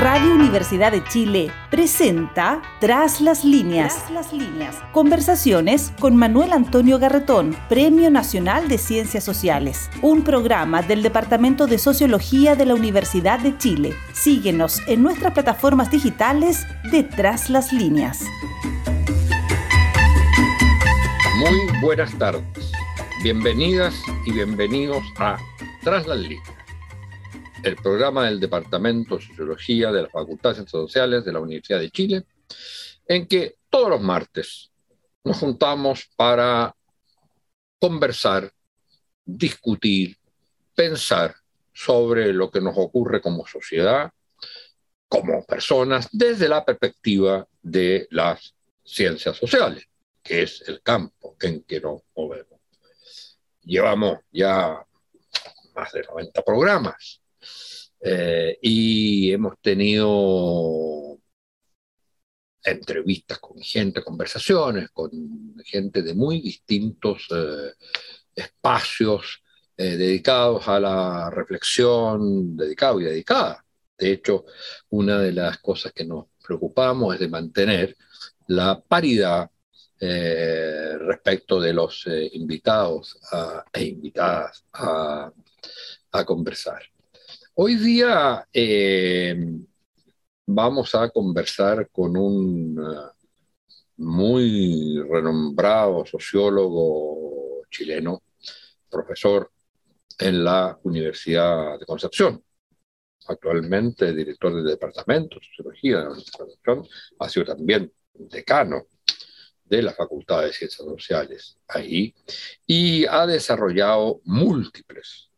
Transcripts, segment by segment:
Radio Universidad de Chile presenta Tras las líneas. las líneas. Conversaciones con Manuel Antonio Garretón, Premio Nacional de Ciencias Sociales, un programa del Departamento de Sociología de la Universidad de Chile. Síguenos en nuestras plataformas digitales de Tras las líneas. Muy buenas tardes. Bienvenidas y bienvenidos a Tras las líneas el programa del Departamento de Sociología de la Facultad de Ciencias Sociales de la Universidad de Chile, en que todos los martes nos juntamos para conversar, discutir, pensar sobre lo que nos ocurre como sociedad, como personas, desde la perspectiva de las ciencias sociales, que es el campo en que nos movemos. Llevamos ya más de 90 programas eh, y hemos tenido entrevistas con gente, conversaciones con gente de muy distintos eh, espacios eh, dedicados a la reflexión, dedicado y dedicada. De hecho, una de las cosas que nos preocupamos es de mantener la paridad respecto de los invitados e invitadas a conversar. Hoy día eh, vamos a conversar con un uh, muy renombrado sociólogo chileno, profesor en la Universidad de Concepción, actualmente director del Departamento de Sociología de la Universidad de Concepción, ha sido también decano de la Facultad de Ciencias Sociales ahí y ha desarrollado múltiples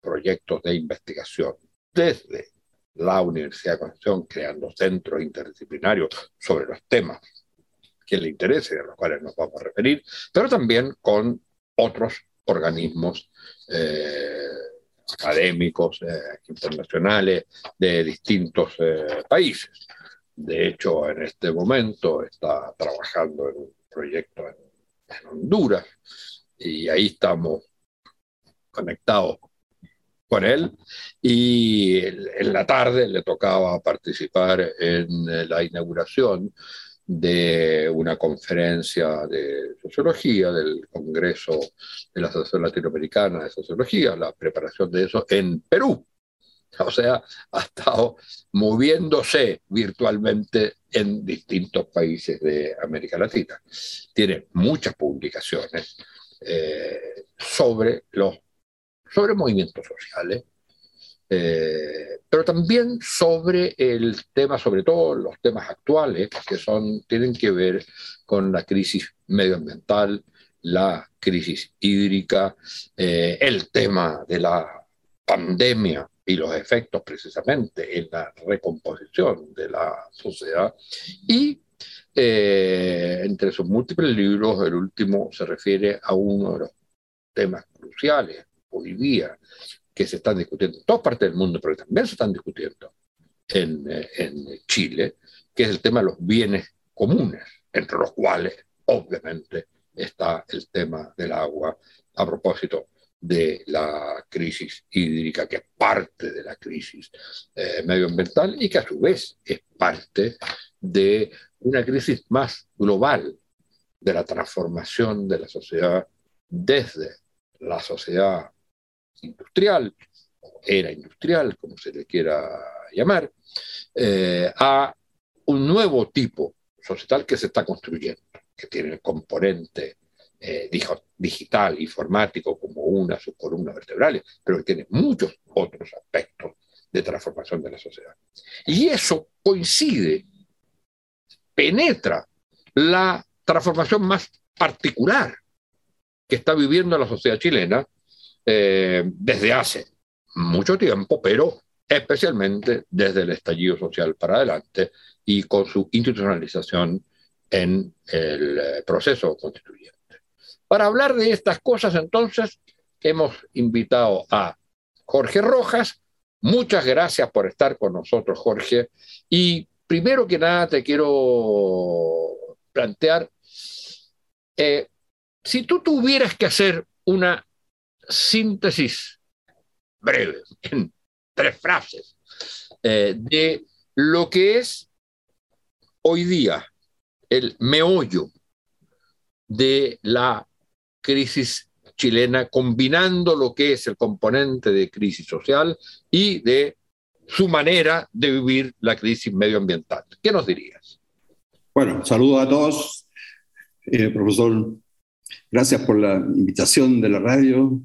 proyectos de investigación desde la Universidad de Concepción, creando centros interdisciplinarios sobre los temas que le interesen, a los cuales nos vamos a referir, pero también con otros organismos eh, académicos eh, internacionales de distintos eh, países. De hecho, en este momento está trabajando en un proyecto en Honduras y ahí estamos conectados con él y en la tarde le tocaba participar en eh, la inauguración de una conferencia de sociología del Congreso de la Asociación Latinoamericana de Sociología, la preparación de eso en Perú. O sea, ha estado moviéndose virtualmente en distintos países de América Latina. Tiene muchas publicaciones eh, sobre los sobre movimientos sociales, eh, pero también sobre el tema, sobre todo los temas actuales, que son, tienen que ver con la crisis medioambiental, la crisis hídrica, eh, el tema de la pandemia y los efectos precisamente en la recomposición de la sociedad. Y eh, entre sus múltiples libros, el último se refiere a uno de los temas cruciales hoy día que se están discutiendo en todas partes del mundo, pero también se están discutiendo en, eh, en Chile, que es el tema de los bienes comunes, entre los cuales obviamente está el tema del agua a propósito de la crisis hídrica, que es parte de la crisis eh, medioambiental y que a su vez es parte de una crisis más global de la transformación de la sociedad desde la sociedad industrial, era industrial, como se le quiera llamar, eh, a un nuevo tipo societal que se está construyendo, que tiene el componente eh, digital, informático, como una de sus columnas vertebrales, pero que tiene muchos otros aspectos de transformación de la sociedad. Y eso coincide, penetra la transformación más particular que está viviendo la sociedad chilena eh, desde hace mucho tiempo, pero especialmente desde el estallido social para adelante y con su institucionalización en el eh, proceso constituyente. Para hablar de estas cosas, entonces, hemos invitado a Jorge Rojas. Muchas gracias por estar con nosotros, Jorge. Y primero que nada te quiero plantear, eh, si tú tuvieras que hacer una síntesis breve, en tres frases, eh, de lo que es hoy día el meollo de la crisis chilena, combinando lo que es el componente de crisis social y de su manera de vivir la crisis medioambiental. ¿Qué nos dirías? Bueno, saludos a todos. Eh, profesor, gracias por la invitación de la radio.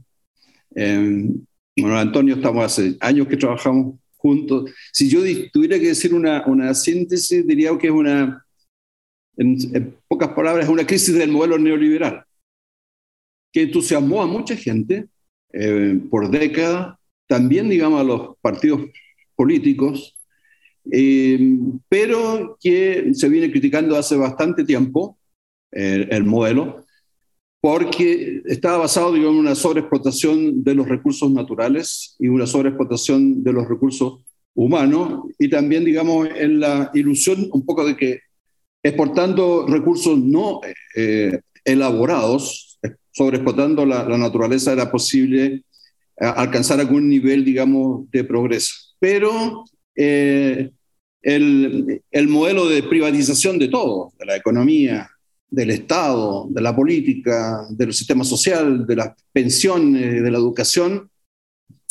Eh, bueno, Antonio, estamos hace años que trabajamos juntos. Si yo tuviera que decir una, una síntesis, diría que es una, en, pocas palabras, una crisis del modelo neoliberal, que entusiasmó a mucha gente eh, por décadas, también, digamos, a los partidos políticos, eh, pero que se viene criticando hace bastante tiempo eh, el modelo, porque estaba basado digamos, en una sobreexplotación de los recursos naturales y una sobreexplotación de los recursos humanos, y también, digamos, en la ilusión un poco de que exportando recursos no eh, elaborados, sobreexplotando la, la naturaleza, era posible alcanzar algún nivel, digamos, de progreso. Pero eh, el, el, modelo de privatización de todo, de la economía, del Estado, de la política, del sistema social, de las pensiones, de la educación,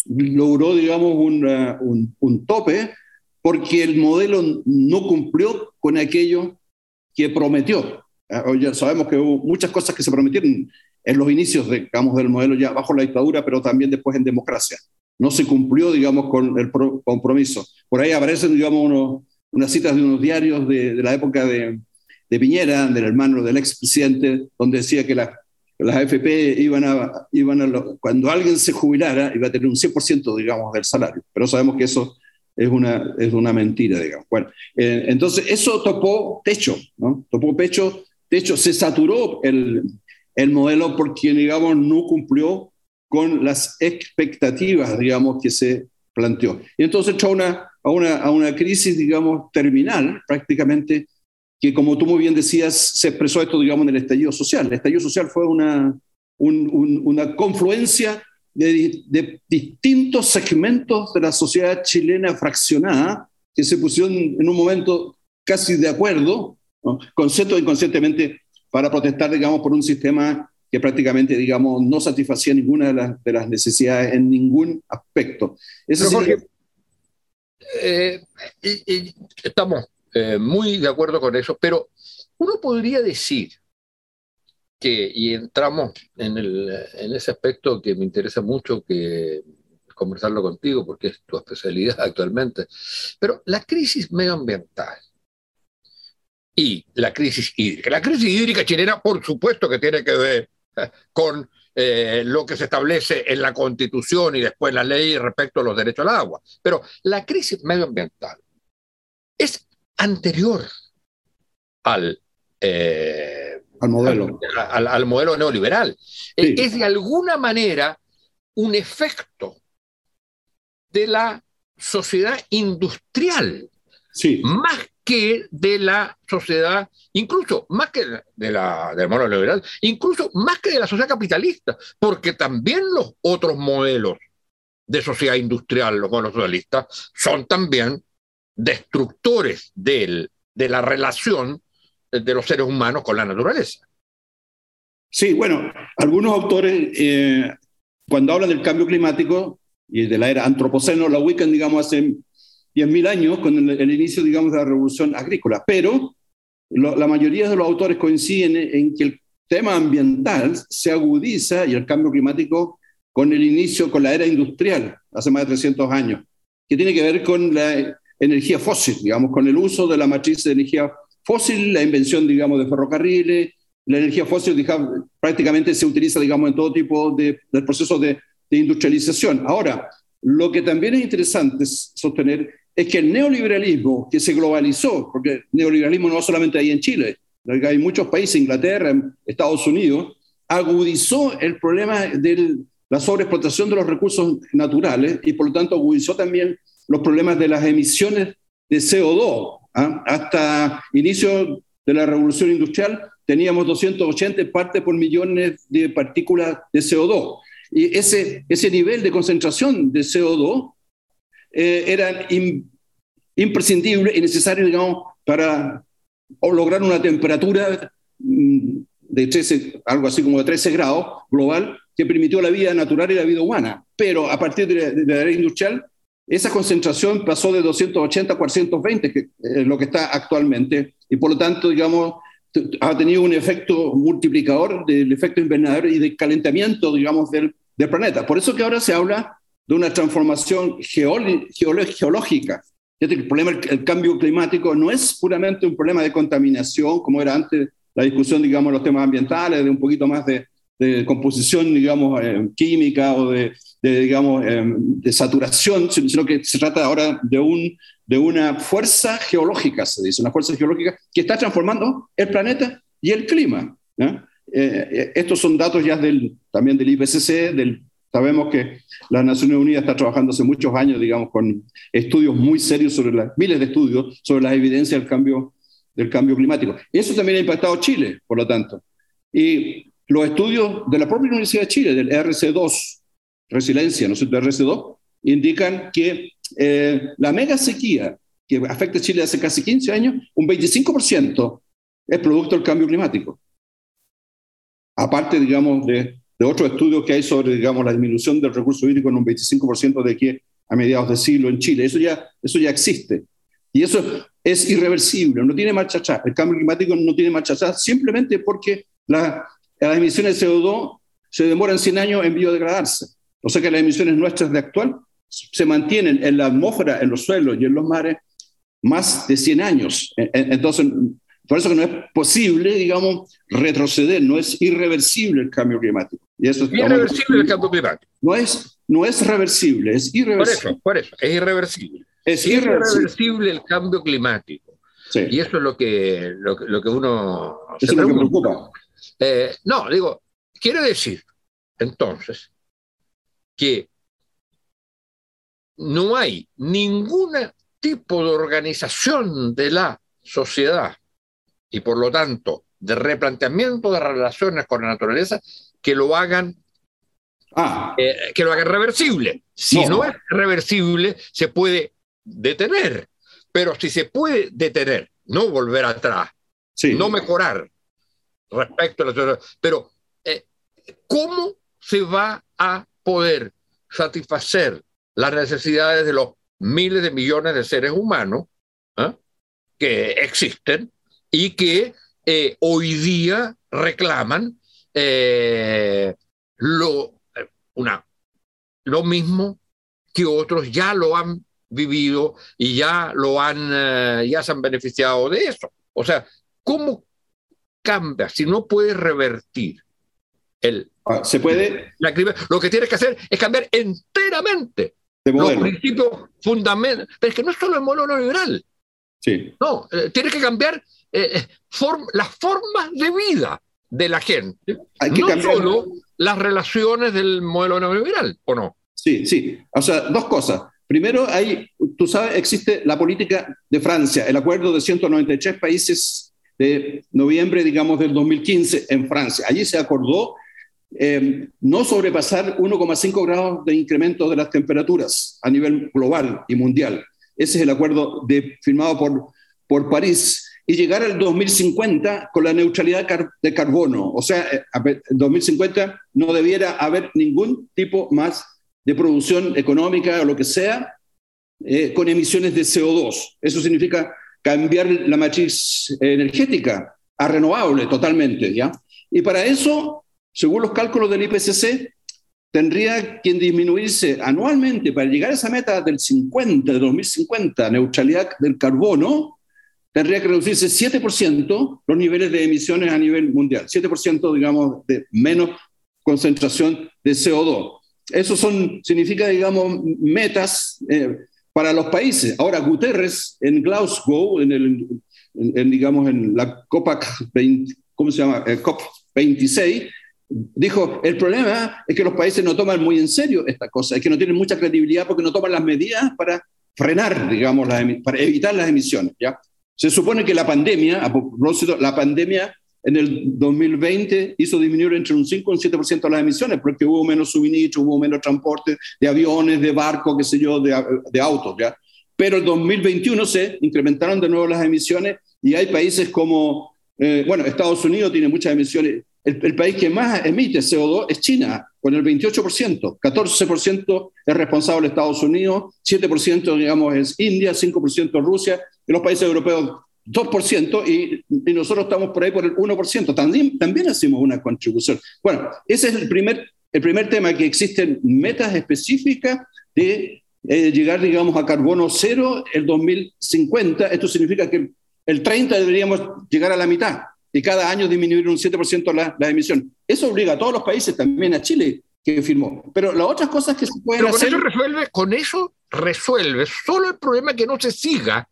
logró, digamos, un, un, un tope porque el modelo no cumplió con aquello que prometió. Ah, ya sabemos que hubo muchas cosas que se prometieron en los inicios, digamos, del modelo ya bajo la dictadura, pero también después en democracia no se cumplió, digamos, con el compromiso. Por ahí aparecen, digamos, unas citas de unos diarios de, la época de, Piñera, del hermano del expresidente, donde decía que las AFP iban a, iban a cuando alguien se jubilara, iba a tener un 100%, digamos, del salario. Pero sabemos que eso es una, es una mentira, digamos. Bueno, eh, entonces eso topó techo, ¿no? Topó pecho, techo, se saturó el, el modelo porque, digamos, no cumplió con las expectativas, digamos, que se planteó. Y entonces entró una, a, una, a una crisis, digamos, terminal, prácticamente, que como tú muy bien decías, se expresó esto, digamos, en el estallido social. El estallido social fue una, una confluencia de, de, distintos segmentos de la sociedad chilena fraccionada que se pusieron en un momento casi de acuerdo, ¿no? concepto inconscientemente, para protestar, digamos, por un sistema que prácticamente, digamos, no satisfacía ninguna de las, de las necesidades en ningún aspecto. Eso eh, estamos eh, muy de acuerdo con eso, pero uno podría decir que, y entramos en, ese aspecto que me interesa mucho que conversarlo contigo porque es tu especialidad actualmente, pero la crisis medioambiental y la crisis hídrica. La crisis hídrica chilena, por supuesto que tiene que ver con eh, lo que se establece en la Constitución y después la ley respecto a los derechos al agua. Pero la crisis medioambiental es anterior al, eh, al modelo. Al, modelo neoliberal. Eh, es de alguna manera un efecto de la sociedad industrial, sí. más que de la sociedad, incluso más que de la, del modelo liberal, incluso más que de la sociedad capitalista, porque también los otros modelos de sociedad industrial, los modelos socialistas, son también destructores del, de la relación de los seres humanos con la naturaleza. Sí, bueno, algunos autores, eh, cuando hablan del cambio climático y de la era antropoceno, la ubican, digamos, hace 10.000 años con el, inicio, digamos, de la revolución agrícola. Pero la mayoría de los autores coinciden en que el tema ambiental se agudiza y el cambio climático con el inicio, con la era industrial, hace más de 300 años, que tiene que ver con la energía fósil, digamos, con el uso de la matriz de energía fósil, la invención, digamos, de ferrocarriles, la energía fósil digamos, prácticamente se utiliza, digamos, en todo tipo de, de procesos de, de industrialización. Ahora, lo que también es interesante sostener es que el neoliberalismo que se globalizó, porque el neoliberalismo no solamente hay en Chile, hay muchos países, Inglaterra, Estados Unidos, agudizó el problema de la sobreexplotación de los recursos naturales y por lo tanto agudizó también los problemas de las emisiones de CO2. ¿ah? Hasta inicio de la revolución industrial teníamos 280 partes por millones de partículas de CO2. Y ese, ese nivel de concentración de CO2 eh, eran imprescindible y necesario, digamos, para lograr una temperatura mm, de 13, algo así como de 13 grados global que permitió la vida natural y la vida humana. Pero a partir de la, era industrial, esa concentración pasó de 280 a 420, que es lo que está actualmente, y por lo tanto, digamos, ha tenido un efecto multiplicador del efecto invernadero y del calentamiento, digamos, del, del planeta. Por eso que ahora se habla de una transformación geológica. El problema del cambio climático no es puramente un problema de contaminación, como era antes la discusión, digamos, los temas ambientales, de un poquito más de, de composición, digamos, eh, química o de, digamos, eh, de saturación, sino que se trata ahora de, un, de una fuerza geológica, se dice, una fuerza geológica que está transformando el planeta y el clima. Eh, estos son datos ya del, también del IPCC, del, sabemos que las Naciones Unidas está trabajando hace muchos años, digamos, con estudios muy serios sobre las, miles de estudios sobre las evidencias del cambio, del cambio climático. Eso también ha impactado Chile, por lo tanto. Y los estudios de la propia Universidad de Chile, del RC2, resiliencia, ¿no es cierto?, RC2, indican que eh, la mega sequía que afecta a Chile hace casi 15 años, un 25% es producto del cambio climático. Aparte, digamos, de, de otros estudios que hay sobre, digamos, la disminución del recurso hídrico en un 25% de aquí a mediados de siglo en Chile. Eso ya, eso ya existe. Y eso es irreversible, no tiene marcha atrás. El cambio climático no tiene marcha atrás simplemente porque la, las emisiones de CO2 se demoran 100 años en biodegradarse. O sea que las emisiones nuestras de actual se mantienen en la atmósfera, en los suelos y en los mares más de 100 años. Entonces, por eso que no es posible, digamos, retroceder, no es irreversible el cambio climático. Y eso es irreversible el cambio climático. No es, no es reversible, es irreversible. Por eso, por eso, es irreversible. Es irreversible, el cambio climático. Sí. Y eso es lo que, lo, lo que uno... Eso es lo que preocupa. Eh, no, digo, quiere decir entonces que no hay ningún tipo de organización de la sociedad y por lo tanto de replanteamiento de relaciones con la naturaleza que lo hagan ah. eh, que lo hagan reversible. Si no. es reversible, se puede detener, pero si se puede detener, no volver atrás, no mejorar, respecto a la Pero, eh, ¿cómo se va a poder satisfacer las necesidades de los miles de millones de seres humanos ¿eh? que existen y que eh, hoy día reclaman lo, una, lo mismo que otros ya lo han vivido y ya lo han, ya se han beneficiado de eso. O sea, ¿cómo cambia, si no puedes revertir el... Ah, se puede... La, lo que tienes que hacer es cambiar enteramente los principios fundamentales. Pero es que no es solo el modelo neoliberal. Sí. No, eh, tienes que cambiar eh, eh, las formas de vida de la gente. Hay que no cambiar... solo las relaciones del modelo neoliberal, ¿o no? Sí, sí. O sea, dos cosas. Primero, hay, tú sabes, existe la política de Francia, el acuerdo de 193 países de noviembre, digamos, del 2015 en Francia. Allí se acordó eh, no sobrepasar 1,5 grados de incremento de las temperaturas a nivel global y mundial. Ese es el acuerdo firmado por, por París. Y llegar al 2050 con la neutralidad de carbono. O sea, en 2050 no debiera haber ningún tipo más de producción económica o lo que sea eh, con emisiones de CO2. Eso significa cambiar la matriz energética a renovable totalmente, ¿ya? Y para eso, según los cálculos del IPCC, tendría que disminuirse anualmente para llegar a esa meta del 50, de 2050, neutralidad del carbono, tendría que reducirse 7% los niveles de emisiones a nivel mundial, 7% digamos de menos concentración de CO2. Eso son, significa, digamos, metas eh, para los países. Ahora, Guterres en Glasgow, en, el, digamos, en la COP, 20, ¿cómo se llama? Eh, COP 26, dijo, el problema es que los países no toman muy en serio esta cosa, es que no tienen mucha credibilidad porque no toman las medidas para frenar, digamos, para evitar las emisiones. ¿ya? Se supone que la pandemia, a propósito, la pandemia en el 2020 hizo disminuir entre un 5 y un 7% las emisiones, porque hubo menos suministro, hubo menos transporte de aviones, de barcos, qué sé yo, de, de autos, ¿ya? pero el 2021 se incrementaron de nuevo las emisiones y hay países como, eh, bueno, Estados Unidos tiene muchas emisiones. El, país que más emite CO2 es China, con el 28%. 14% es responsable Estados Unidos, 7% digamos es India, 5% Rusia, y los países europeos 2% y, y, nosotros estamos por ahí por el 1%. También, también hacemos una contribución. Bueno, ese es el primer, el primer tema, que existen metas específicas de eh, llegar, digamos, a carbono cero el 2050. Esto significa que el 30 deberíamos llegar a la mitad y cada año disminuir un 7% la, la emisión. Eso obliga a todos los países, también a Chile, que firmó. Pero las otras cosas que se pueden Pero con Eso resuelve, con eso resuelve solo el problema que no se siga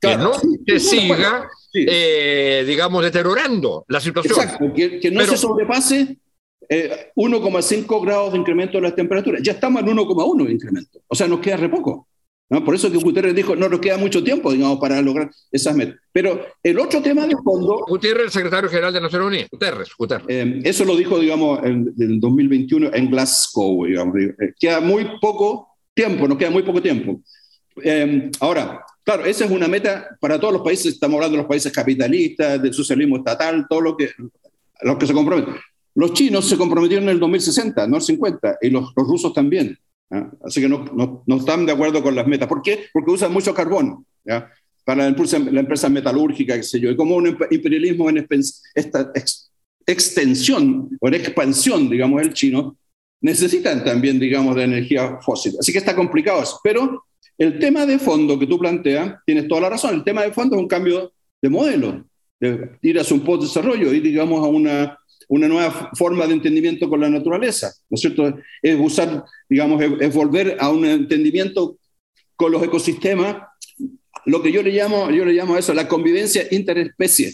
que no se siga, eh, digamos, deteriorando la situación. Exacto, que, no se sobrepase 1,5 eh, grados de incremento de las temperaturas. Ya estamos en 1,1 de incremento. O sea, nos queda re poco. ¿no? Por eso que Guterres dijo, no nos queda mucho tiempo, digamos, para lograr esas metas. Pero el otro tema de fondo... Gutiérrez, el secretario general de Naciones Unidas. Guterres, Guterres. Eh, eso lo dijo, digamos, en, el 2021 en Glasgow, digamos. queda muy poco tiempo, nos queda muy poco tiempo. ahora, Claro, esa es una meta para todos los países, estamos hablando de los países capitalistas, del socialismo estatal, todo lo que, los que se comprometen. Los chinos se comprometieron en el 2060, no el 50, y los, los rusos también. Así que no, no, no, están de acuerdo con las metas. ¿Por qué? Porque usan mucho carbón ¿ya? para la empresa, la empresa metalúrgica, qué sé yo. Y como un imperialismo en esta extensión o en expansión, digamos, el chino, necesitan también, digamos, de energía fósil. Así que está complicado. Pero el tema de fondo que tú planteas, tienes toda la razón, el tema de fondo es un cambio de modelo, de ir hacia un post-desarrollo, ir, digamos, a una, una nueva forma de entendimiento con la naturaleza, ¿no es cierto? Es usar, digamos, es, volver a un entendimiento con los ecosistemas, lo que yo le llamo, yo le llamo eso la convivencia interespecie.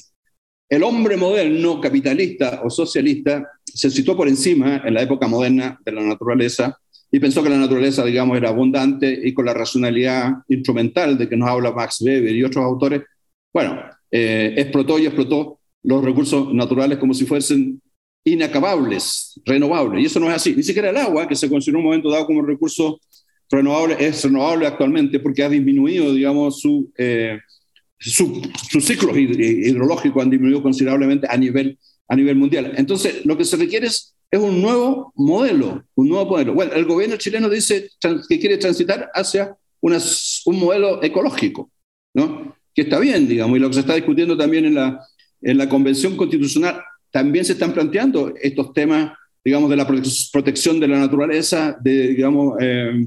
El hombre moderno, capitalista o socialista, se situó por encima en la época moderna de la naturaleza y pensó que la naturaleza, digamos, era abundante y con la racionalidad instrumental de que nos habla Max Weber y otros autores, bueno, eh, explotó y explotó los recursos naturales como si fuesen inacabables, renovables. Y eso no es así. Ni siquiera el agua, que se consideró un momento dado como recurso renovable, es renovable actualmente porque ha disminuido, digamos, su, eh, su, sus ciclos hidrológicos han disminuido considerablemente a nivel, a nivel mundial. Entonces, lo que se requiere es es un nuevo modelo, un nuevo modelo. Bueno, el gobierno chileno dice que quiere transitar hacia un modelo ecológico, ¿no? Que está bien, digamos, y lo que se está discutiendo también en la, en la Convención Constitucional, también se están planteando estos temas, digamos, de la protección de la naturaleza, de, digamos, eh,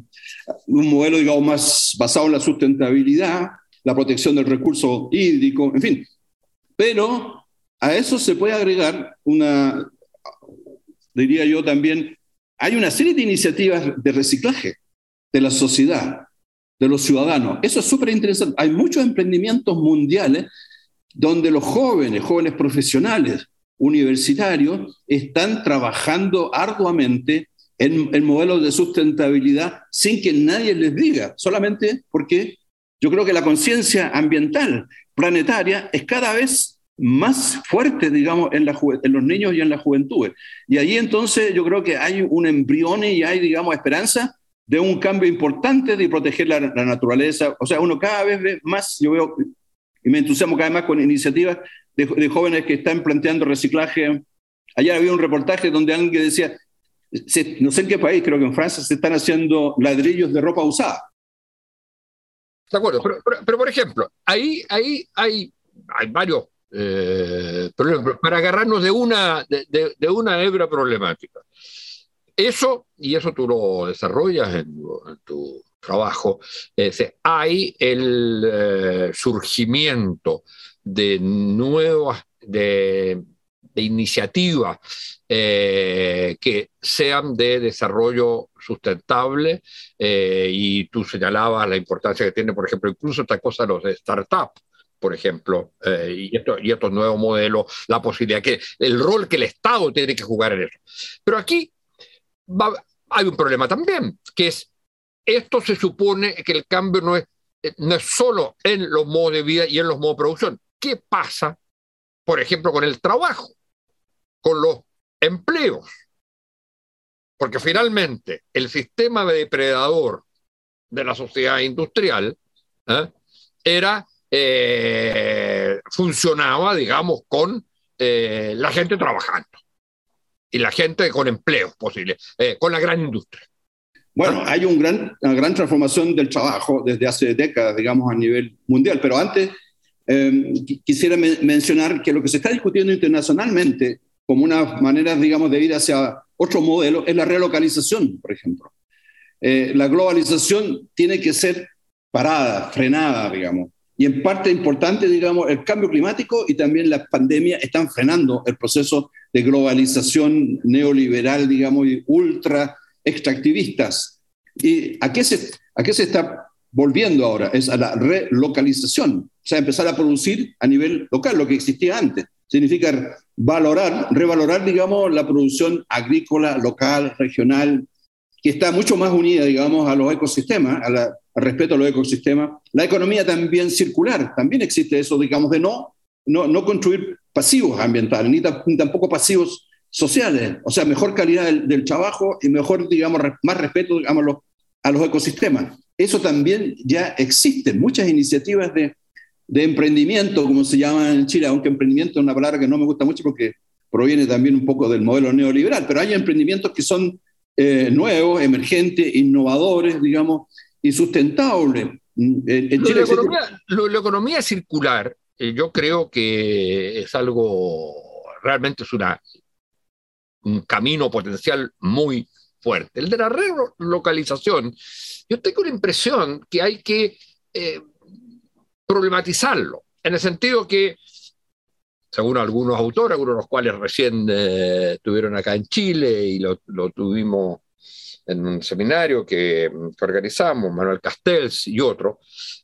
un modelo, digamos, más basado en la sustentabilidad, la protección del recurso hídrico, en fin. Pero a eso se puede agregar una, diría yo también, hay una serie de iniciativas de reciclaje de la sociedad, de los ciudadanos. Eso es súper interesante. Hay muchos emprendimientos mundiales donde los jóvenes, jóvenes profesionales, universitarios, están trabajando arduamente en, en modelos de sustentabilidad sin que nadie les diga, solamente porque yo creo que la conciencia ambiental planetaria es cada vez más fuerte, digamos, en, la en, los niños y en la juventud. Y ahí entonces yo creo que hay un embrión y hay, digamos, esperanza de un cambio importante de proteger la, naturaleza. O sea, uno cada vez ve más, yo veo, y me entusiasmo cada vez más con iniciativas de, jóvenes que están planteando reciclaje. Ayer había un reportaje donde alguien decía, no sé en qué país, creo que en Francia se están haciendo ladrillos de ropa usada. De acuerdo, pero, pero, por ejemplo, ahí, ahí hay, hay varios eh, para agarrarnos de una, de, una hebra problemática. Eso, y eso tú lo desarrollas en, tu trabajo, hay el eh, surgimiento de nuevas, de, iniciativas eh, que sean de desarrollo sustentable y tú señalabas la importancia que tiene, por ejemplo, incluso esta cosa de los startups, por ejemplo, eh, y, esto, y estos nuevos modelos, la posibilidad que el rol que el Estado tiene que jugar en eso. Pero aquí hay un problema también, que es, esto se supone que el cambio no es, eh, no es solo en los modos de vida y en los modos de producción. ¿Qué pasa, por ejemplo, con el trabajo, con los empleos? Porque finalmente el sistema depredador de la sociedad industrial ¿eh? era, funcionaba, digamos, con la gente trabajando y la gente con empleos posibles, con la gran industria. Bueno, hay un gran, una gran transformación del trabajo desde hace décadas, digamos, a nivel mundial, pero antes eh, quisiera mencionar que lo que se está discutiendo internacionalmente como una manera, digamos, de ir hacia otro modelo es la relocalización, por ejemplo. Eh, la globalización tiene que ser parada, frenada, digamos. Y en parte importante, digamos, el cambio climático y también la pandemia están frenando el proceso de globalización neoliberal, digamos, y ultra extractivistas. ¿Y a qué, se, a qué se está volviendo ahora? Es a la relocalización, o sea, empezar a producir a nivel local, lo que existía antes. Significa valorar, revalorar, digamos, la producción agrícola, local, regional, que está mucho más unida, digamos, a los ecosistemas, a al respeto a los ecosistemas. La economía también circular, también existe eso, digamos, de no, no, no construir pasivos ambientales, ni, ni tampoco pasivos sociales, o sea, mejor calidad del, trabajo y mejor, digamos, más respeto, digamos, a los ecosistemas. Eso también ya existe, muchas iniciativas de, de emprendimiento, como se llama en Chile, aunque emprendimiento es una palabra que no me gusta mucho porque proviene también un poco del modelo neoliberal, pero hay emprendimientos que son eh, nuevos, emergentes, innovadores, digamos, y sustentables. En, la, economía, la, economía, circular, eh, yo creo que es algo, realmente es una un camino potencial muy fuerte. El de la relocalización, yo tengo la impresión que hay que eh, problematizarlo, en el sentido que, según algunos autores, algunos de los cuales recién eh, estuvieron acá en Chile y lo, tuvimos en un seminario que, que, organizamos, Manuel Castells y otros,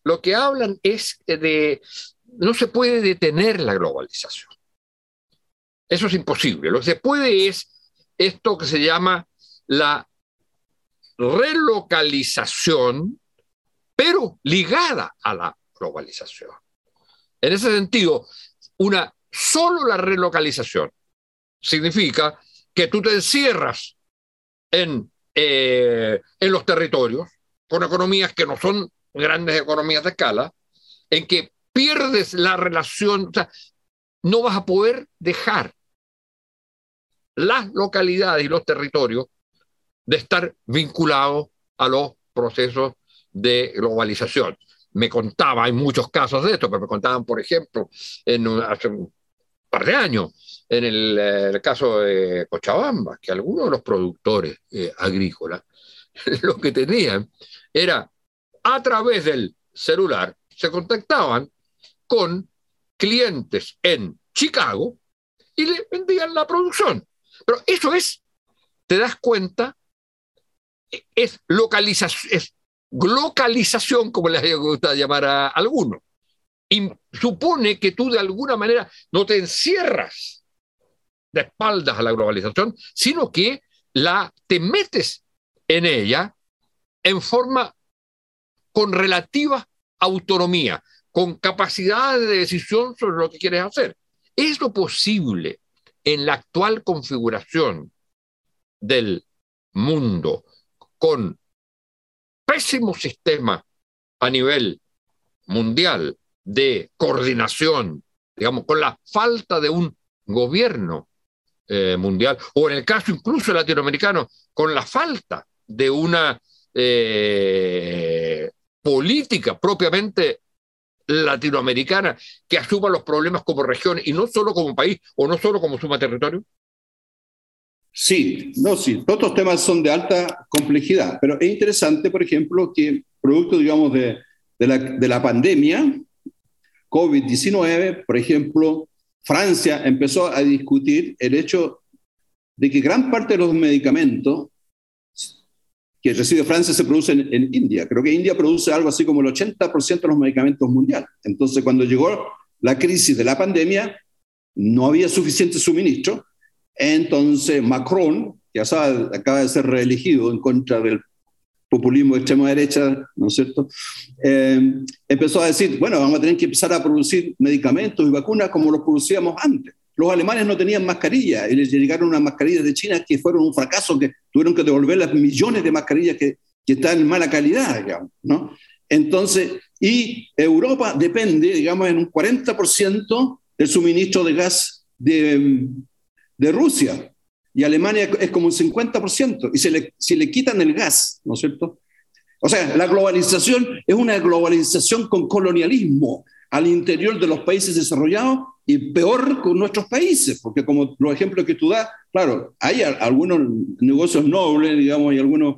lo que hablan es de, no se puede detener la globalización. Eso es imposible. Lo que se puede es esto que se llama la relocalización, pero ligada a la globalización. En ese sentido, una solo la relocalización significa que tú te encierras en, eh, en los territorios con economías que no son grandes economías de escala, en que pierdes la relación, o sea, no vas a poder dejar las localidades y los territorios de estar vinculados a los procesos de globalización. Me contaba, hay muchos casos de esto, pero me contaban, por ejemplo, en par de años, en el, caso de Cochabamba, que algunos de los productores eh, agrícolas lo que tenían era a través del celular, se contactaban con clientes en Chicago y le vendían la producción. Pero eso es, te das cuenta, es localización, es localización, como les gusta llamar a algunos. Supone que tú de alguna manera no te encierras de espaldas a la globalización, sino que la, te metes en ella en forma con relativa autonomía, con capacidad de decisión sobre lo que quieres hacer. Es lo posible en la actual configuración del mundo, con pésimo sistema a nivel mundial de coordinación, digamos, con la falta de un gobierno eh, mundial, o en el caso incluso latinoamericano, con la falta de una eh, política propiamente latinoamericana que asuma los problemas como región y no solo como país o no solo como suma territorio? Sí, no, sí, todos los temas son de alta complejidad, pero es interesante, por ejemplo, que producto, digamos, de, de, la, de la pandemia, COVID-19, por ejemplo, Francia empezó a discutir el hecho de que gran parte de los medicamentos que recibe Francia se produce en, India. Creo que India produce algo así como el 80% de los medicamentos mundiales. Entonces, cuando llegó la crisis de la pandemia, no había suficiente suministro. Entonces, Macron, que acaba de ser reelegido en contra del populismo de extrema derecha, ¿no es cierto? Eh, empezó a decir, bueno, vamos a tener que empezar a producir medicamentos y vacunas como los producíamos antes. Los alemanes no tenían mascarilla y les llegaron unas mascarillas de China que fueron un fracaso, que tuvieron que devolver las millones de mascarillas que, que están en mala calidad, digamos, ¿no? Entonces, y Europa depende, digamos, en un 40% del suministro de gas de, de Rusia. Y Alemania es como un 50%. Y se le, si le quitan el gas, ¿no es cierto? O sea, la globalización es una globalización con colonialismo al interior de los países desarrollados y peor con nuestros países, porque como los ejemplos que tú das, claro, hay algunos negocios nobles, digamos, y algunos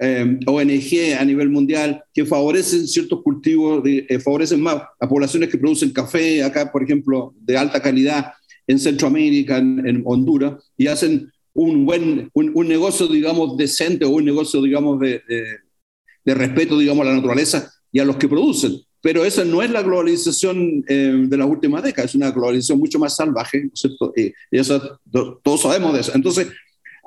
eh, ONG a nivel mundial que favorecen ciertos cultivos, eh, favorecen más a poblaciones que producen café, acá, por ejemplo, de alta calidad, en Centroamérica, en, Honduras, y hacen un buen, un, negocio, digamos, decente o un negocio, digamos, de, de, respeto, digamos, a la naturaleza y a los que producen. Pero esa no es la globalización eh, de las últimas décadas, es una globalización mucho más salvaje, ¿no es cierto? Y, eso, todos sabemos de eso. Entonces,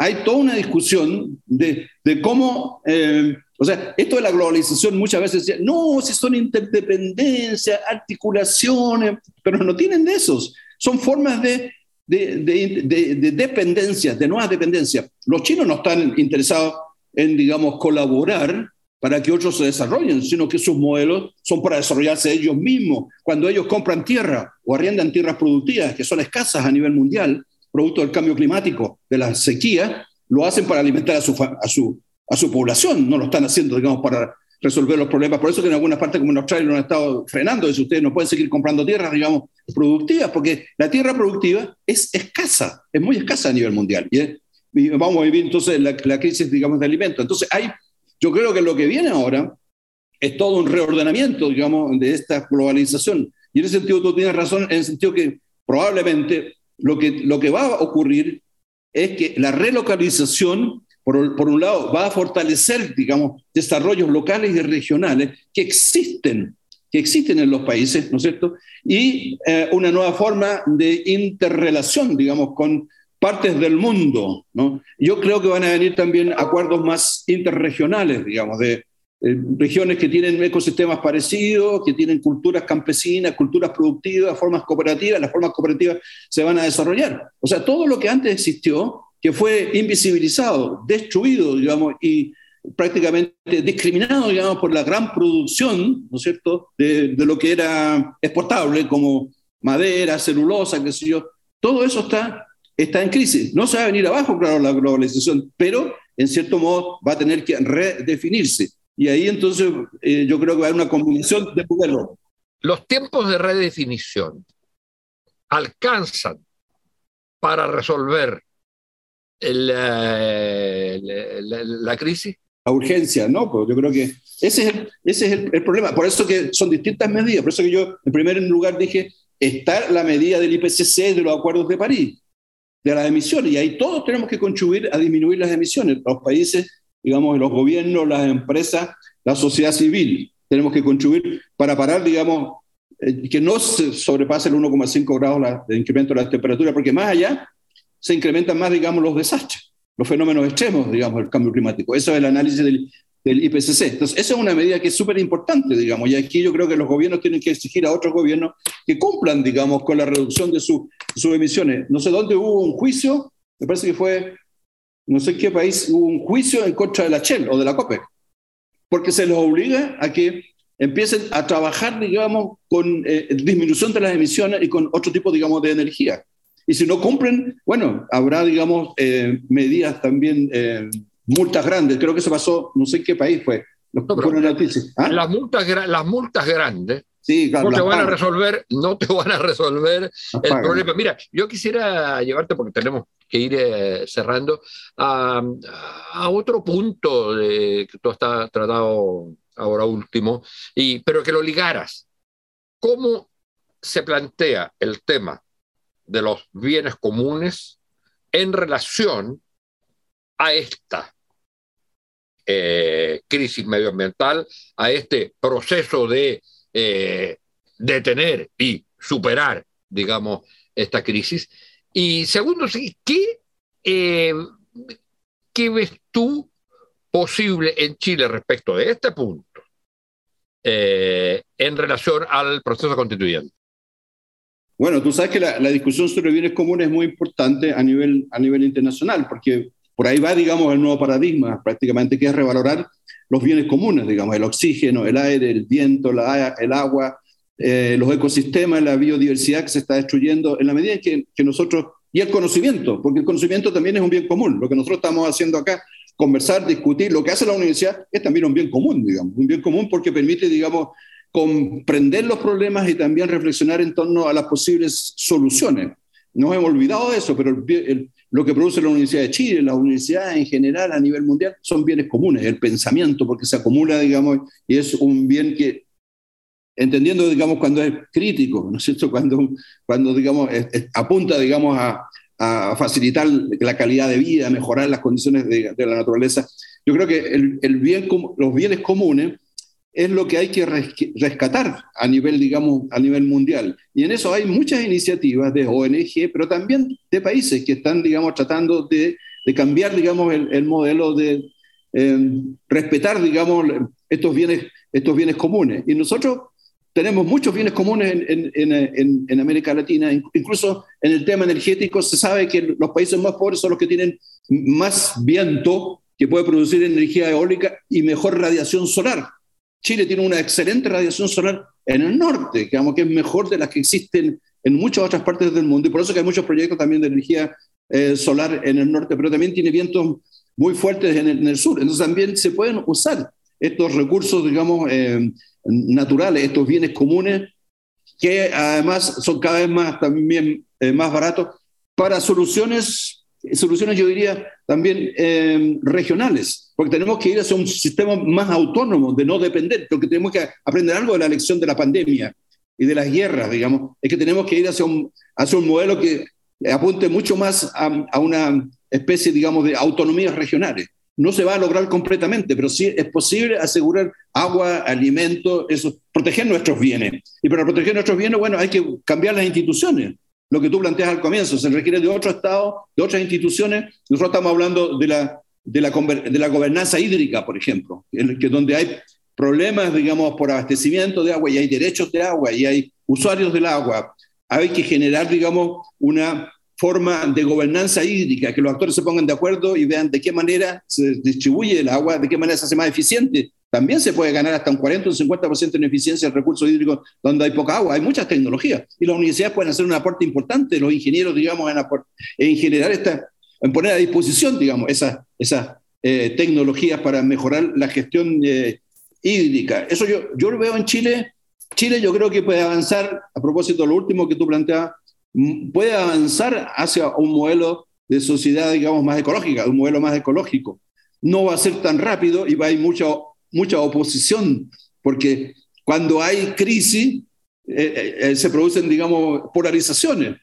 hay toda una discusión de, de cómo, eh, o sea, esto de la globalización muchas veces decía, no, si son interdependencias, articulaciones, pero no tienen de esos, son formas de, de, de, de dependencias, de nuevas dependencias. Los chinos no están interesados en, digamos, colaborar para que otros se desarrollen, sino que sus modelos son para desarrollarse ellos mismos. Cuando ellos compran tierra o arriendan tierras productivas que son escasas a nivel mundial, producto del cambio climático, de la sequía, lo hacen para alimentar a su, a su, a su población, no lo están haciendo, digamos, para resolver los problemas. Por eso que en algunas partes como en Australia lo han estado frenando, eso ustedes no pueden seguir comprando tierras, digamos, productivas, porque la tierra productiva es escasa, es muy escasa a nivel mundial. Y, vamos a vivir entonces la, la, crisis, digamos, de alimentos. Entonces, hay, yo creo que lo que viene ahora es todo un reordenamiento, digamos, de esta globalización. Y en ese sentido tú tienes razón, en el sentido que probablemente lo que, lo que va a ocurrir es que la relocalización, por, un lado, va a fortalecer, digamos, desarrollos locales y regionales que existen, que existen en los países, ¿no es cierto? Y eh, una nueva forma de interrelación, digamos, con partes del mundo, ¿no? Yo creo que van a venir también acuerdos más interregionales, digamos, de, eh, regiones que tienen ecosistemas parecidos, que tienen culturas campesinas, culturas productivas, formas cooperativas, las formas cooperativas se van a desarrollar. O sea, todo lo que antes existió, que fue invisibilizado, destruido, digamos, y prácticamente discriminado, digamos, por la gran producción, ¿no es cierto?, de, lo que era exportable, como madera, celulosa, qué sé yo, todo eso está, está en crisis. No se va a venir abajo, claro, la globalización, pero en cierto modo va a tener que redefinirse. Y ahí entonces eh, yo creo que va a haber una combinación de modelos. Los tiempos de redefinición alcanzan para resolver eh, la, crisis? La urgencia, ¿no? Pues yo creo que ese es, el, ese es el, problema. Por eso que son distintas medidas. Por eso que yo en primer lugar dije, está la medida del IPCC de los acuerdos de París, de las emisiones. Y ahí todos tenemos que contribuir a disminuir las emisiones. Los países digamos, los gobiernos, las empresas, la sociedad civil. Tenemos que contribuir para parar, digamos, eh, que no se sobrepase el 1,5 grados de incremento de la temperatura, porque más allá se incrementan más, digamos, los desastres, los fenómenos extremos, digamos, del cambio climático. Eso es el análisis del, del IPCC. Entonces, esa es una medida que es súper importante, digamos, y aquí yo creo que los gobiernos tienen que exigir a otros gobiernos que cumplan, digamos, con la reducción de sus emisiones. No sé dónde hubo un juicio, me parece que fue no sé qué país, hubo un juicio en contra de la Shell o de la COPEC, porque se les obliga a que empiecen a trabajar, digamos, con eh, disminución de las emisiones y con otro tipo, digamos, de energía. Y si no cumplen, bueno, habrá, digamos, eh, medidas también, eh, multas grandes. Creo que se pasó, no sé en qué país fue. No, ¿Ah? las, multas, las multas grandes no te van a resolver, no te van a resolver el problema. Mira, yo quisiera llevarte, porque tenemos que ir eh, cerrando, a, otro punto de, que tú has tratado ahora último, y, pero que lo ligaras. ¿Cómo se plantea el tema de los bienes comunes en relación a esta eh, crisis medioambiental, a este proceso de eh, detener y superar, digamos, esta crisis. Y segundo, ¿qué, eh, ¿qué ves tú posible en Chile respecto de este punto en relación al proceso constituyente? Bueno, tú sabes que la, discusión sobre bienes comunes es muy importante a nivel, a nivel internacional, porque por ahí va, digamos, el nuevo paradigma prácticamente, que es revalorar los bienes comunes, digamos, el oxígeno, el aire, el viento, la, el agua, eh, los ecosistemas, la biodiversidad que se está destruyendo, en la medida en que, que nosotros, y el conocimiento, porque el conocimiento también es un bien común, lo que nosotros estamos haciendo acá, conversar, discutir, lo que hace la universidad es también un bien común, digamos, un bien común porque permite, digamos, comprender los problemas y también reflexionar en torno a las posibles soluciones. No hemos olvidado de eso, pero lo que produce la Universidad de Chile, la universidad en general a nivel mundial, son bienes comunes, el pensamiento, porque se acumula, digamos, y es un bien que, entendiendo, digamos, cuando es crítico, ¿no es cierto? Cuando, cuando digamos, apunta, digamos, a, facilitar la calidad de vida, mejorar las condiciones de, la naturaleza. Yo creo que el, el bien, los bienes comunes es lo que hay que rescatar a nivel, digamos, a nivel mundial. Y en eso hay muchas iniciativas de ONG, pero también de países que están, digamos, tratando de, cambiar, digamos, el, modelo de eh, respetar, digamos, estos bienes, estos bienes comunes. Y nosotros tenemos muchos bienes comunes en, en, en, América Latina, incluso en el tema energético se sabe que los países más pobres son los que tienen más viento que puede producir energía eólica y mejor radiación solar. Chile tiene una excelente radiación solar en el norte, digamos que es mejor de las que existen en muchas otras partes del mundo, y por eso que hay muchos proyectos también de energía eh, solar en el norte, pero también tiene vientos muy fuertes en el, sur. Entonces también se pueden usar estos recursos, digamos, eh, naturales, estos bienes comunes, que además son cada vez más, también, eh, más baratos, para soluciones, soluciones yo diría también regionales porque tenemos que ir hacia un sistema más autónomo, de no depender, porque tenemos que aprender algo de la lección de la pandemia y de las guerras, digamos, es que tenemos que ir hacia un, un modelo que apunte mucho más a, a una especie, digamos, de autonomías regionales. No se va a lograr completamente, pero sí es posible asegurar agua, alimento, eso, proteger nuestros bienes. Y para proteger nuestros bienes, bueno, hay que cambiar las instituciones. Lo que tú planteas al comienzo, se requiere de otro Estado, de otras instituciones. Nosotros estamos hablando de la de la, de la gobernanza hídrica, por ejemplo, en que donde hay problemas, digamos, por abastecimiento de agua y hay derechos de agua y hay usuarios del agua, hay que generar, digamos, una forma de gobernanza hídrica, que los actores se pongan de acuerdo y vean de qué manera se distribuye el agua, de qué manera se hace más eficiente. También se puede ganar hasta un 40 o un 50% en eficiencia del recurso hídrico donde hay poca agua. Hay muchas tecnologías y las universidades pueden hacer un aporte importante, los ingenieros, digamos, en, en generar esta, en poner a disposición, digamos, esas, esas eh, tecnologías para mejorar la gestión eh, hídrica. Eso yo, yo lo veo en Chile. Chile yo creo que puede avanzar, a propósito de lo último que tú planteabas, puede avanzar hacia un modelo de sociedad, digamos, más ecológica, un modelo más ecológico. No va a ser tan rápido y va a haber mucha, mucha oposición, porque cuando hay crisis, eh, se producen, digamos, polarizaciones.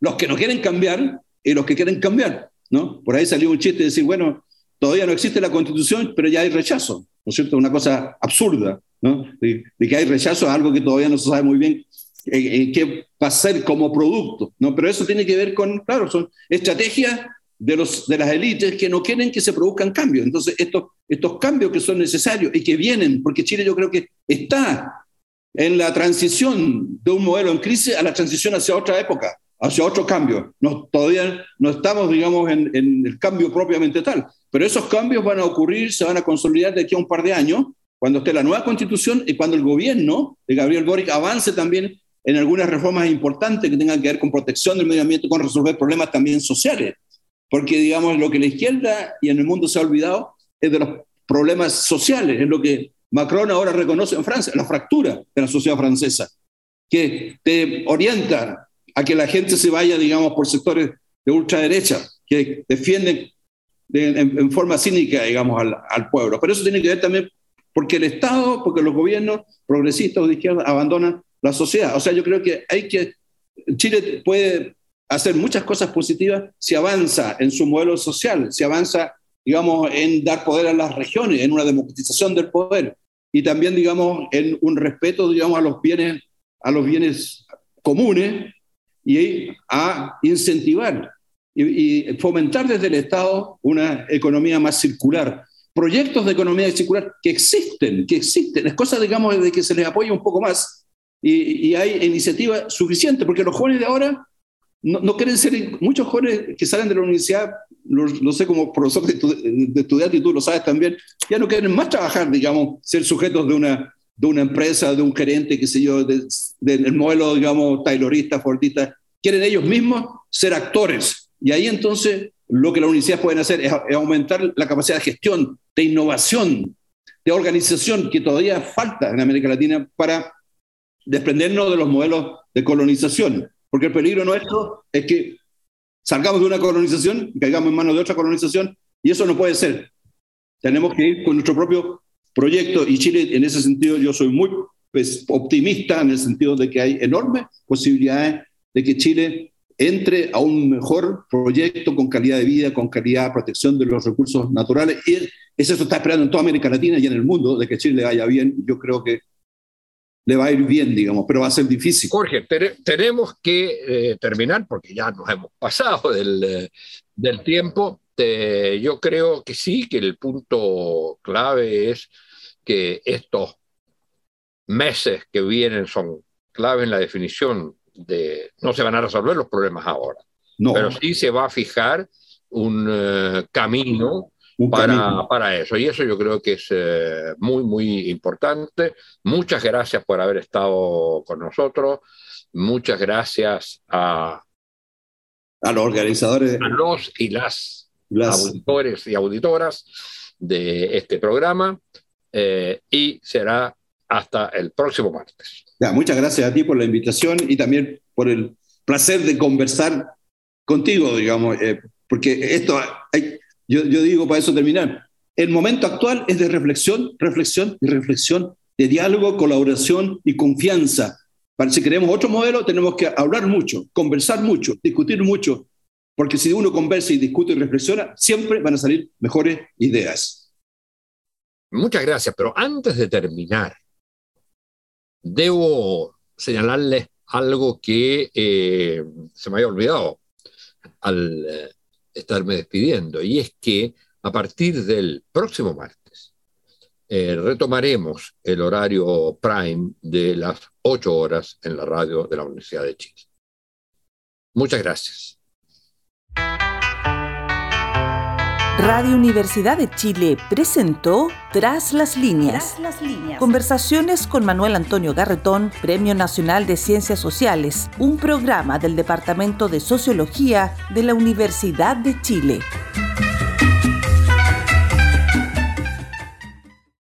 Los que no quieren cambiar y los que quieren cambiar, ¿no? Por ahí salió un chiste de decir, bueno, todavía no existe la constitución, pero ya hay rechazo, ¿no es cierto? Una cosa absurda, ¿no? De, que hay rechazo a algo que todavía no se sabe muy bien eh, eh, qué va a ser como producto, ¿no? Pero eso tiene que ver con, claro, son estrategias de, los, de las élites que no quieren que se produzcan cambios. Entonces, estos, estos cambios que son necesarios y que vienen, porque Chile yo creo que está en la transición de un modelo en crisis a la transición hacia otra época, hacia otro cambio. No, todavía no estamos, digamos, en, en, el cambio propiamente tal, pero esos cambios van a ocurrir, se van a consolidar de aquí a un par de años, cuando esté la nueva constitución y cuando el gobierno de Gabriel Boric avance también en algunas reformas importantes que tengan que ver con protección del medio ambiente, con resolver problemas también sociales. Porque, digamos, lo que la izquierda y en el mundo se ha olvidado es de los problemas sociales, es lo que Macron ahora reconoce en Francia, la fractura de la sociedad francesa, que te orienta a que la gente se vaya, digamos, por sectores de ultraderecha, que defienden en, forma cínica, digamos, al, al, pueblo. Pero eso tiene que ver también porque el Estado, porque los gobiernos progresistas o de izquierda abandonan la sociedad. O sea, yo creo que hay que, Chile puede hacer muchas cosas positivas si avanza en su modelo social, si avanza, digamos, en dar poder a las regiones, en una democratización del poder y también, digamos, en un respeto, digamos, a los bienes, a los bienes comunes y a incentivar y, fomentar desde el Estado una economía más circular. Proyectos de economía circular que existen, que existen. Es cosa, digamos, de que se les apoye un poco más y, y hay iniciativa suficiente, porque los jóvenes de ahora no, quieren ser, muchos jóvenes que salen de la universidad lo, sé como profesor de, de estudiante y tú lo sabes también, ya no quieren más trabajar, digamos, ser sujetos de una, de una empresa, de un gerente, qué sé yo, del modelo, digamos, taylorista, fordista. Quieren ellos mismos ser actores. Y ahí entonces lo que las universidades pueden hacer es, aumentar la capacidad de gestión, de innovación, de organización que todavía falta en América Latina para desprendernos de los modelos de colonización. Porque el peligro nuestro es que salgamos de una colonización caigamos en manos de otra colonización y eso no puede ser. Tenemos que ir con nuestro propio proyecto y Chile en ese sentido yo soy muy pues, optimista en el sentido de que hay enormes posibilidades de que Chile entre a un mejor proyecto con calidad de vida, con calidad de protección de los recursos naturales. Y eso está esperando en toda América Latina y en el mundo, de que Chile le vaya bien. Yo creo que le va a ir bien, digamos, pero va a ser difícil. Jorge, tenemos que eh, terminar porque ya nos hemos pasado del, eh, del tiempo. yo creo que sí, que el punto clave es que estos meses que vienen son clave en la definición de... No se van a resolver los problemas ahora, no. pero sí se va a fijar un eh, camino para, para, eso. Y eso yo creo que es eh, muy, muy importante. Muchas gracias por haber estado con nosotros. Muchas gracias a, a los organizadores. A los y las, auditores y auditoras de este programa. Eh, y será hasta el próximo martes. muchas gracias a ti por la invitación y también por el placer de conversar contigo, digamos, eh, porque esto hay, yo, digo para eso terminar. El momento actual es de reflexión, reflexión y reflexión, de diálogo, colaboración y confianza. Para si queremos otro modelo, tenemos que hablar mucho, conversar mucho, discutir mucho, porque si uno conversa y discute y reflexiona, siempre van a salir mejores ideas. Muchas gracias, pero antes de terminar, debo señalarles algo que eh, se me había olvidado al eh, estarme despidiendo, y es que a partir del próximo martes eh, retomaremos el horario prime de las 8 horas en la radio de la Universidad de Chile. Muchas gracias. Radio Universidad de Chile presentó Tras las líneas. Conversaciones con Manuel Antonio Garretón, Premio Nacional de Ciencias Sociales, un programa del Departamento de Sociología de la Universidad de Chile.